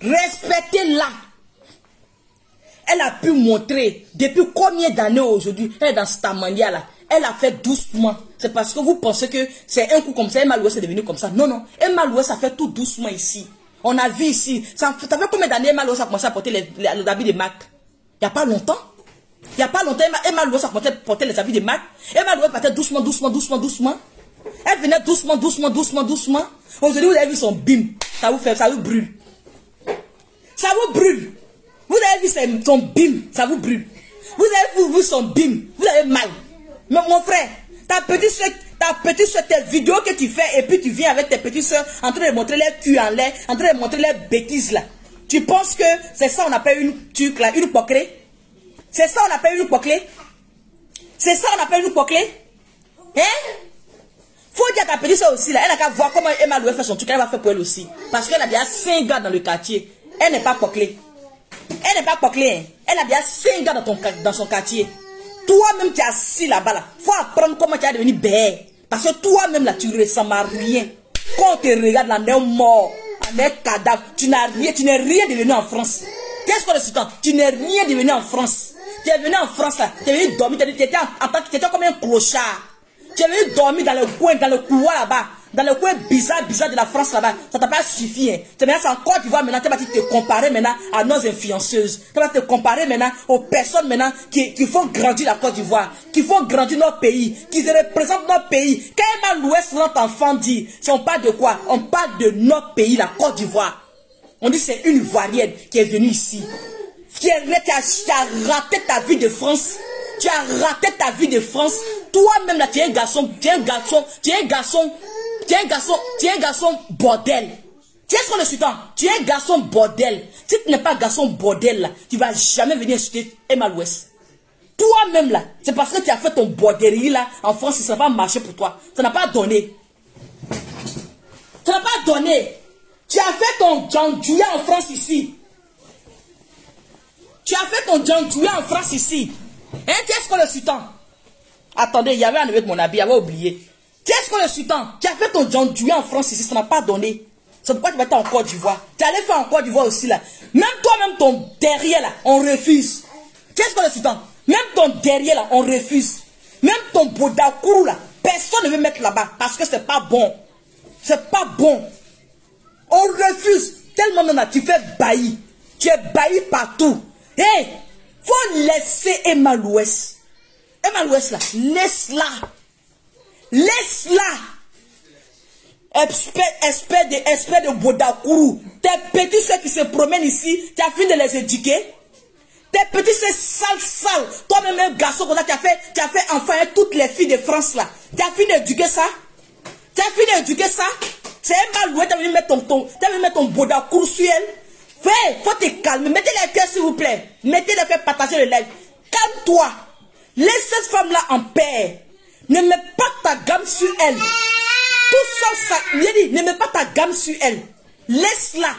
Respectez-la. Elle a pu montrer depuis combien d'années aujourd'hui, elle est dans cette manière-là. Elle a fait doucement. C'est parce que vous pensez que c'est un coup comme ça, Emma Louès est devenu comme ça. Non, non. Emma Louès a fait tout doucement ici. On a vu ici. Ça, ça fait combien d'années Emma Louès a commencé à porter les, les, habits de Mac? Il n'y a pas longtemps. Il n'y a pas longtemps, Emma, Emma Louès a commencé à porter les habits de Mac. Emma Louès partait doucement, doucement, doucement, doucement. Elle venait doucement, doucement, doucement, doucement. Aujourd'hui, vous avez vu son bim. Ça vous fait, ça vous brûle. Ça vous brûle. Vous avez vu son bim, ça vous brûle. Vous avez vu son bim, vous avez mal. Mais mon frère, ta petite soeur, ta petite soeur, tes vidéos que tu fais et puis tu viens avec tes petites soeurs en train de montrer les culs en l'air, en train de montrer les bêtises là. Tu penses que c'est ça on appelle une tuque là, une poquelée C'est ça on appelle une poquelée C'est ça on appelle une poquelée Hein? Faut dire ta petite soeur aussi là, elle a qu'à voir comment Emma Loué fait son truc, elle va faire pour elle aussi. Parce qu'elle a déjà 5 gars dans le quartier. Elle n'est pas poquelée. Elle n'est pas poquelée. Hein. Elle a déjà 5 gars dans, ton, dans son quartier. Toi-même, tu es assis là-bas. Là. faut apprendre comment tu es devenu bête. Parce que toi-même, là, tu ne ressembles à rien. Quand on te regarde, là, on est mort. On est cadavre. Tu n'as rien, tu n'es rien devenu en France. Qu'est-ce qu'on est Tu n'es rien devenu en France. Tu es venu en France, là. Tu es venu dormir. Tu étais, étais comme un clochard. Tu es venu dormir dans le coin, dans le couloir là-bas dans le coin bizarre, bizarre de la France là-bas, ça t'a pas suffi. Hein. Tu es en Côte d'Ivoire maintenant, tu vas te comparer maintenant à nos influenceuses. Tu vas te comparer maintenant aux personnes maintenant qui, qui font grandir la Côte d'Ivoire, qui font grandir notre pays, qui représentent notre pays. Quand Emma l'Ouest, notre enfant dit, si on parle de quoi? On parle de notre pays, la Côte d'Ivoire. On dit c'est une Ivoirienne qui est venue ici. Qui a, qui a raté ta vie de France. Tu as raté ta vie de France. Toi-même là, tu es un garçon, tu es un garçon, tu es un garçon tu es un garçon, tu es un garçon bordel. Tu es qu'on le sultan Tu es un garçon bordel. Si tu n'es pas garçon bordel, là, tu vas jamais venir insulter Emma l'Ouest. Toi-même, là, c'est parce que tu as fait ton borderie, là, en France, ça n'a pas marché pour toi. Ça n'a pas donné. Ça n'a pas donné. Tu as fait ton Djandjouya en France ici. Tu as fait ton Djandjouya en France ici. Hein, tu es qu'on le sultan Attendez, il y avait un de mon habit, il avait oublié. Qu'est-ce que le sultan Tu as fait ton John en France ici, ça n'a pas donné. C'est pourquoi tu vas être en Côte d'Ivoire. Tu allais faire en Côte d'Ivoire aussi là. Même toi-même, ton derrière là, on refuse. Qu'est-ce que le sultan Même ton derrière là, on refuse. Même ton Bodakourou là, personne ne veut mettre là-bas parce que c'est pas bon. C'est pas bon. On refuse. Tellement maintenant, tu fais bailli. Tu es bailli partout. Hé, hey, faut laisser Emma l'Ouest. Emma l'Ouest là, laisse-la. Laisse-la. Espèce de, espèce. Tes petits ceux qui se promènent ici, tu as fini de les éduquer. Tes petits c'est sales, sales. Toi-même, un garçon comme ça, tu as fait, tu as fait toutes les filles de France là. Tu as fini d'éduquer ça? Tu as fini d'éduquer ça? C'est un mal loué, tu as venu mettre ton, ton, as mettre ton Bodakourou sur elle. Fais, faut te calmer. Mettez les cœurs s'il vous plaît. Mettez les cœurs, partagez le live. Calme-toi. Laisse cette femme là en paix. Ne mets pas ta gamme sur elle. Tout ça, ça, dit, ne mets pas ta gamme sur elle. Laisse-la.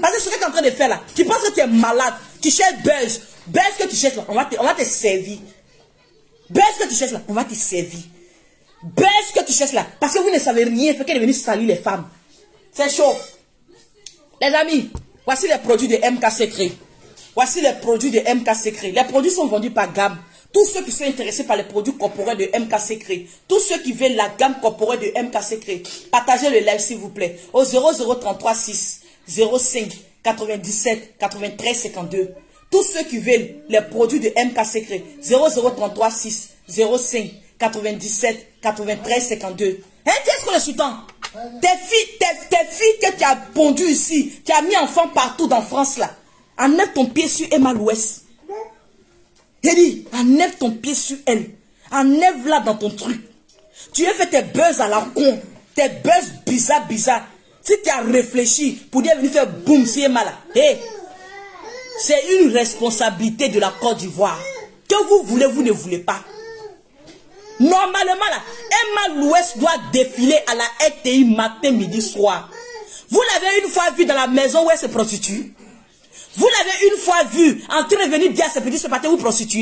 Parce que ce que tu es en train de faire là, tu penses que tu es malade, tu cherches buzz. Buzz que tu cherches là, on va te, on va te servir. Buzz que tu cherches là, on va te servir. Buzz que tu cherches là, parce que vous ne savez rien, fait qu'elle est venue saluer les femmes. C'est chaud. Les amis, voici les produits de MK Secret. Voici les produits de MK Secret. Les produits sont vendus par gamme. Tous ceux qui sont intéressés par les produits corporels de MK Secret, tous ceux qui veulent la gamme corporelle de MK Secret, partagez le live s'il vous plaît au 0033 6 05 97 93 52. Tous ceux qui veulent les produits de MK Secret, 0033 6 05 97 93 52. Hein, qu'est-ce que le sultan tes filles, filles que tu as pondues ici, tu as mis enfants partout dans France là, enlève ton pied sur Emma l'Ouest. Il dit, enlève ton pied sur elle. Enlève-la dans ton truc. Tu as fait tes buzz à la con. Tes buzz bizarres, bizarres. Si tu as réfléchi pour dire venir faire boum, si mal hey, c'est une responsabilité de la Côte d'Ivoire. Que vous voulez, vous ne voulez pas. Normalement, là, Emma l'Ouest doit défiler à la RTI matin, midi, soir. Vous l'avez une fois vu dans la maison où elle se prostitue vous l'avez une fois vu en train de venir dire à ses petits, matin, vous prostituez.